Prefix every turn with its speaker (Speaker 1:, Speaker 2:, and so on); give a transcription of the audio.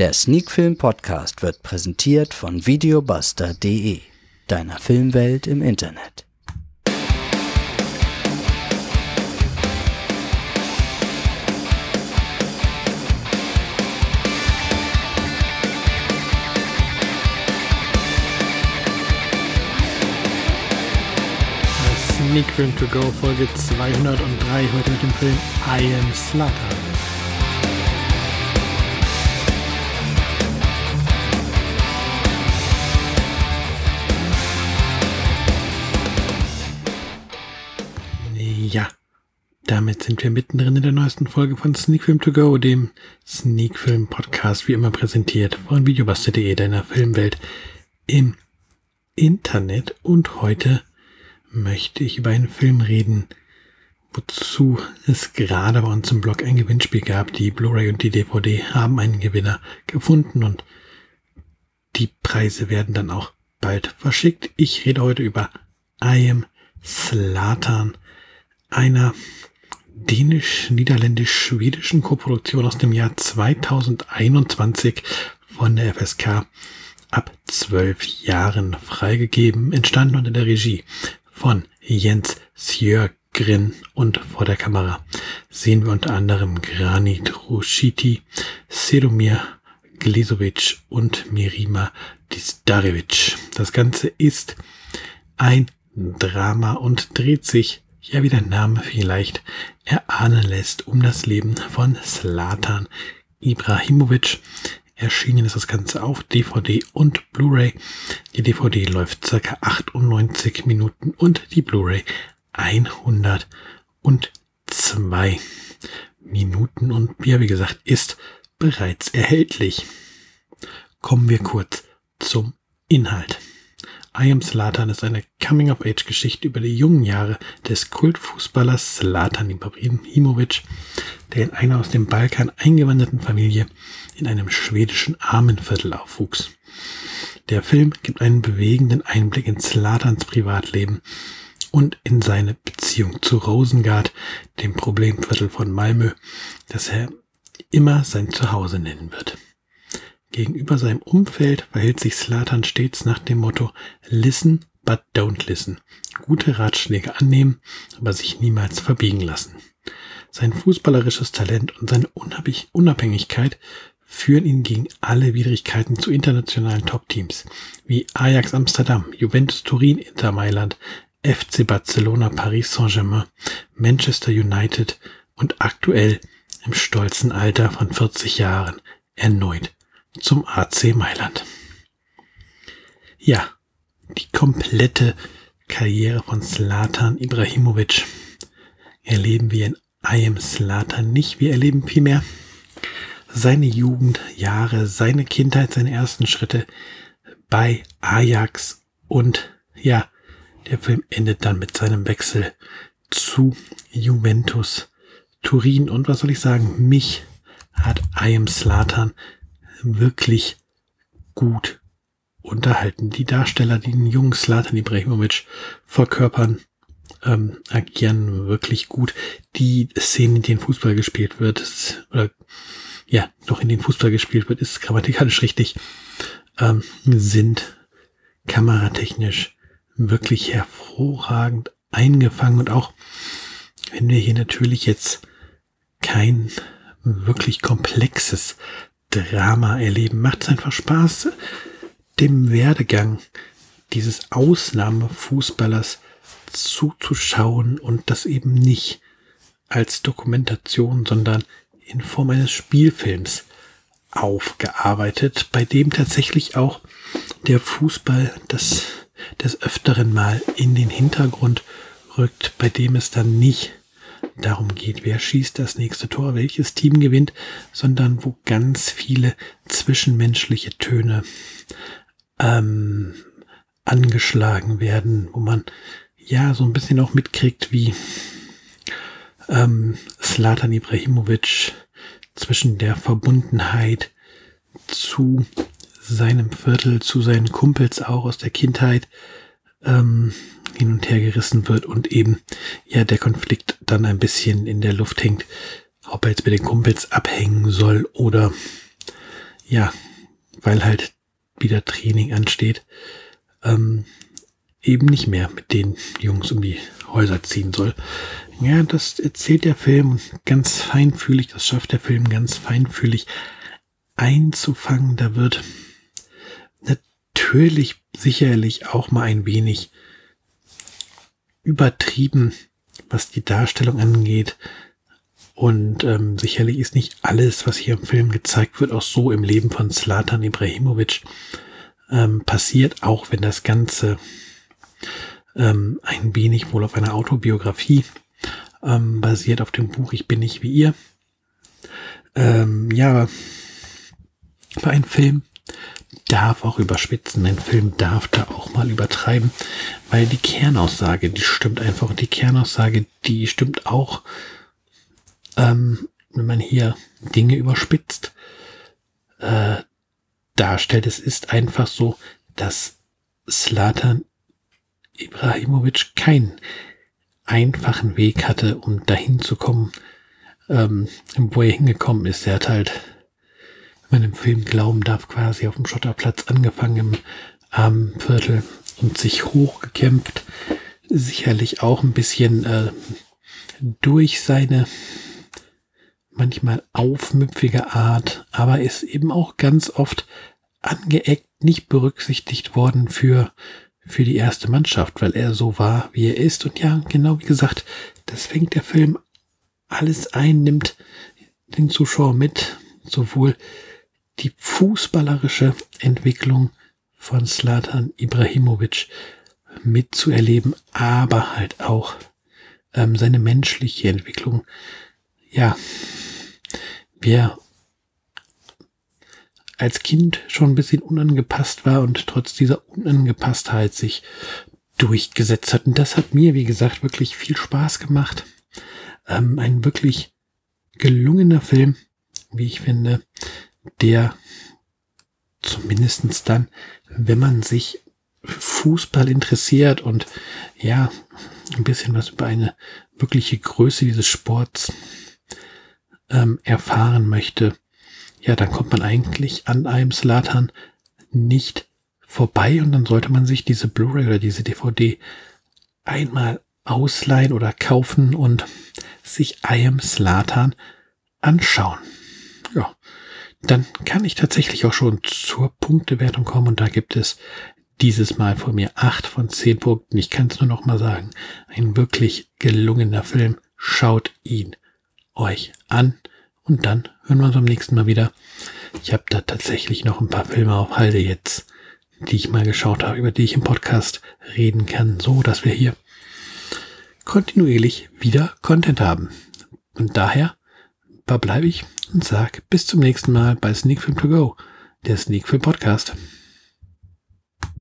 Speaker 1: Der Sneakfilm Podcast wird präsentiert von videobuster.de, deiner Filmwelt im Internet.
Speaker 2: Sneak Film to Go Folge 203 heute mit dem Film I Am Slaughter. Damit sind wir mittendrin in der neuesten Folge von Sneak Film to Go, dem Sneak Film Podcast, wie immer präsentiert von videobuster.de, deiner Filmwelt im Internet. Und heute möchte ich über einen Film reden, wozu es gerade bei uns im Blog ein Gewinnspiel gab. Die Blu-ray und die DVD haben einen Gewinner gefunden und die Preise werden dann auch bald verschickt. Ich rede heute über I Am Slatan, einer dänisch-niederländisch-schwedischen Koproduktion aus dem Jahr 2021 von der FSK ab zwölf Jahren freigegeben, entstanden unter der Regie von Jens Sjörgren und vor der Kamera sehen wir unter anderem Granit Rushiti, Sedomir Glisovic und Mirima Disdarevic. Das Ganze ist ein Drama und dreht sich, ja wie der Name vielleicht erahnen lässt, um das Leben von Slatan Ibrahimovic, Erschienen ist das Ganze auf DVD und Blu-ray. Die DVD läuft circa 98 Minuten und die Blu-ray 102 Minuten und ja, wie gesagt, ist bereits erhältlich. Kommen wir kurz zum Inhalt. I Am Slatan ist eine Coming-of-Age-Geschichte über die jungen Jahre des Kultfußballers Slatan Ibrahimovic, der in einer aus dem Balkan eingewanderten Familie in einem schwedischen Armenviertel aufwuchs. Der Film gibt einen bewegenden Einblick in Zlatans Privatleben und in seine Beziehung zu Rosengard, dem Problemviertel von Malmö, das er immer sein Zuhause nennen wird. Gegenüber seinem Umfeld verhält sich Slatan stets nach dem Motto Listen but don't listen. Gute Ratschläge annehmen, aber sich niemals verbiegen lassen. Sein fußballerisches Talent und seine Unabhängigkeit führen ihn gegen alle Widrigkeiten zu internationalen Top-Teams wie Ajax Amsterdam, Juventus Turin, Inter Mailand, FC Barcelona, Paris Saint-Germain, Manchester United und aktuell im stolzen Alter von 40 Jahren erneut zum AC Mailand. Ja, die komplette Karriere von Slatan Ibrahimovic erleben wir in I Am Slatan nicht. Wir erleben vielmehr seine Jugendjahre, seine Kindheit, seine ersten Schritte bei Ajax und ja, der Film endet dann mit seinem Wechsel zu Juventus Turin und was soll ich sagen, mich hat I Am Slatan wirklich gut unterhalten. Die Darsteller, die den jungen Slatan Ibrahimovic verkörpern, ähm, agieren wirklich gut. Die Szenen, in denen Fußball gespielt wird, ist, oder ja, noch in den Fußball gespielt wird, ist grammatikalisch richtig, ähm, sind kameratechnisch wirklich hervorragend eingefangen und auch wenn wir hier natürlich jetzt kein wirklich komplexes Drama erleben, macht es einfach Spaß, dem Werdegang dieses Ausnahmefußballers zuzuschauen und das eben nicht als Dokumentation, sondern in Form eines Spielfilms aufgearbeitet, bei dem tatsächlich auch der Fußball das des Öfteren mal in den Hintergrund rückt, bei dem es dann nicht darum geht, wer schießt das nächste Tor, welches Team gewinnt, sondern wo ganz viele zwischenmenschliche Töne ähm, angeschlagen werden, wo man ja so ein bisschen auch mitkriegt, wie ähm, Slatan Ibrahimovic zwischen der Verbundenheit zu seinem Viertel, zu seinen Kumpels auch aus der Kindheit ähm, hin und her gerissen wird und eben ja der Konflikt dann ein bisschen in der Luft hängt, ob er jetzt mit den Kumpels abhängen soll oder ja, weil halt wieder Training ansteht, ähm, eben nicht mehr mit den Jungs um die Häuser ziehen soll. Ja, das erzählt der Film ganz feinfühlig, das schafft der Film ganz feinfühlig einzufangen. Da wird natürlich sicherlich auch mal ein wenig übertrieben, was die Darstellung angeht. Und ähm, sicherlich ist nicht alles, was hier im Film gezeigt wird, auch so im Leben von Zlatan Ibrahimovic ähm, passiert, auch wenn das Ganze ähm, ein wenig wohl auf einer Autobiografie ähm, basiert, auf dem Buch Ich bin nicht wie ihr. Ähm, ja, aber ein Film darf auch überspitzen, ein Film darf da auch mal übertreiben, weil die Kernaussage, die stimmt einfach die Kernaussage, die stimmt auch ähm, wenn man hier Dinge überspitzt äh, darstellt. Es ist einfach so, dass Slatan Ibrahimovic keinen einfachen Weg hatte, um dahin zu kommen, ähm, wo er hingekommen ist. Er hat halt, man im Film glauben darf, quasi auf dem Schotterplatz angefangen im Armenviertel und sich hochgekämpft. Sicherlich auch ein bisschen äh, durch seine manchmal aufmüpfige Art, aber ist eben auch ganz oft angeeckt, nicht berücksichtigt worden für, für die erste Mannschaft, weil er so war, wie er ist. Und ja, genau wie gesagt, das fängt der Film alles ein, nimmt den Zuschauer mit, sowohl die fußballerische Entwicklung von Slatan Ibrahimovic mitzuerleben, aber halt auch ähm, seine menschliche Entwicklung. Ja, wer als Kind schon ein bisschen unangepasst war und trotz dieser Unangepasstheit sich durchgesetzt hat. Und das hat mir, wie gesagt, wirklich viel Spaß gemacht. Ähm, ein wirklich gelungener Film, wie ich finde, der zumindestens dann, wenn man sich Fußball interessiert und ja, ein bisschen was über eine wirkliche Größe dieses Sports ähm, erfahren möchte, ja, dann kommt man eigentlich an einem Slatan nicht vorbei und dann sollte man sich diese Blu-ray oder diese DVD einmal ausleihen oder kaufen und sich I Am Slatan anschauen. Dann kann ich tatsächlich auch schon zur Punktewertung kommen und da gibt es dieses Mal von mir acht von zehn Punkten. Ich kann es nur noch mal sagen. Ein wirklich gelungener Film. Schaut ihn euch an und dann hören wir uns am nächsten Mal wieder. Ich habe da tatsächlich noch ein paar Filme auf Halde jetzt, die ich mal geschaut habe, über die ich im Podcast reden kann, so dass wir hier kontinuierlich wieder Content haben. Und daher verbleibe ich und sage bis zum nächsten Mal bei Sneak Film To Go, der Sneak Film Podcast.